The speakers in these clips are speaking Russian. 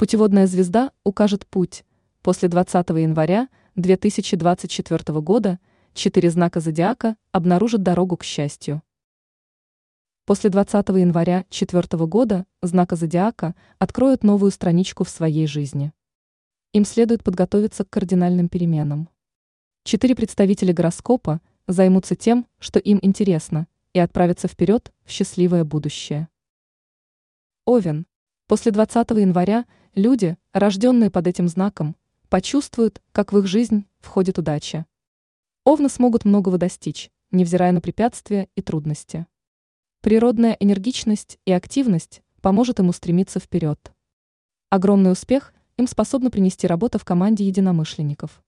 Путеводная звезда укажет путь. После 20 января 2024 года четыре знака зодиака обнаружат дорогу к счастью. После 20 января 4 года знака зодиака откроют новую страничку в своей жизни. Им следует подготовиться к кардинальным переменам. Четыре представителя гороскопа займутся тем, что им интересно, и отправятся вперед в счастливое будущее. Овен. После 20 января люди, рожденные под этим знаком, почувствуют, как в их жизнь входит удача. Овны смогут многого достичь, невзирая на препятствия и трудности. Природная энергичность и активность поможет им устремиться вперед. Огромный успех им способна принести работа в команде единомышленников.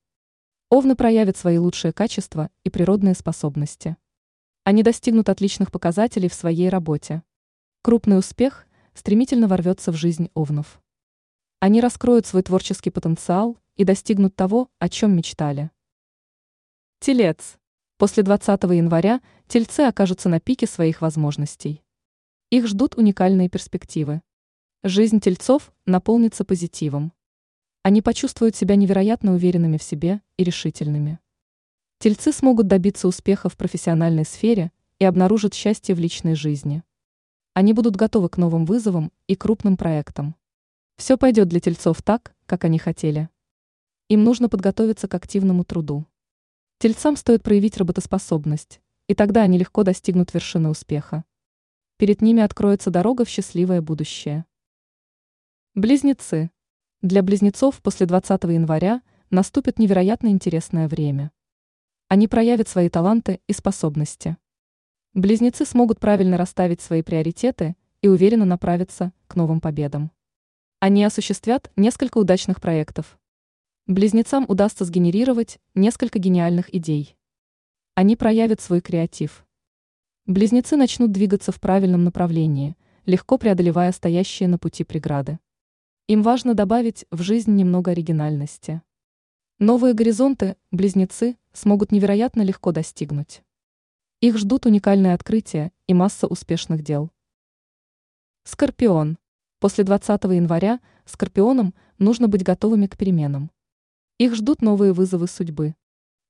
Овны проявят свои лучшие качества и природные способности. Они достигнут отличных показателей в своей работе. Крупный успех стремительно ворвется в жизнь овнов. Они раскроют свой творческий потенциал и достигнут того, о чем мечтали. Телец. После 20 января тельцы окажутся на пике своих возможностей. Их ждут уникальные перспективы. Жизнь тельцов наполнится позитивом. Они почувствуют себя невероятно уверенными в себе и решительными. Тельцы смогут добиться успеха в профессиональной сфере и обнаружат счастье в личной жизни. Они будут готовы к новым вызовам и крупным проектам. Все пойдет для тельцов так, как они хотели. Им нужно подготовиться к активному труду. Тельцам стоит проявить работоспособность, и тогда они легко достигнут вершины успеха. Перед ними откроется дорога в счастливое будущее. Близнецы. Для близнецов после 20 января наступит невероятно интересное время. Они проявят свои таланты и способности. Близнецы смогут правильно расставить свои приоритеты и уверенно направиться к новым победам. Они осуществят несколько удачных проектов. Близнецам удастся сгенерировать несколько гениальных идей. Они проявят свой креатив. Близнецы начнут двигаться в правильном направлении, легко преодолевая стоящие на пути преграды. Им важно добавить в жизнь немного оригинальности. Новые горизонты близнецы смогут невероятно легко достигнуть. Их ждут уникальные открытия и масса успешных дел. Скорпион. После 20 января скорпионам нужно быть готовыми к переменам. Их ждут новые вызовы судьбы.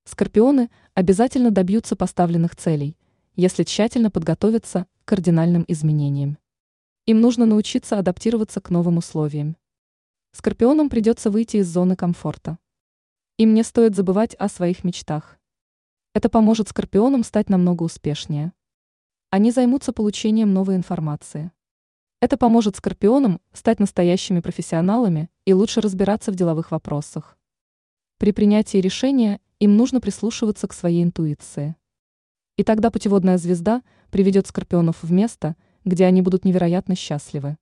Скорпионы обязательно добьются поставленных целей, если тщательно подготовятся к кардинальным изменениям. Им нужно научиться адаптироваться к новым условиям. Скорпионам придется выйти из зоны комфорта. Им не стоит забывать о своих мечтах. Это поможет скорпионам стать намного успешнее. Они займутся получением новой информации. Это поможет скорпионам стать настоящими профессионалами и лучше разбираться в деловых вопросах. При принятии решения им нужно прислушиваться к своей интуиции. И тогда путеводная звезда приведет скорпионов в место, где они будут невероятно счастливы.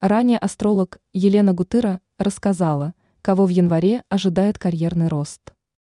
Ранее астролог Елена Гутыра рассказала, кого в январе ожидает карьерный рост.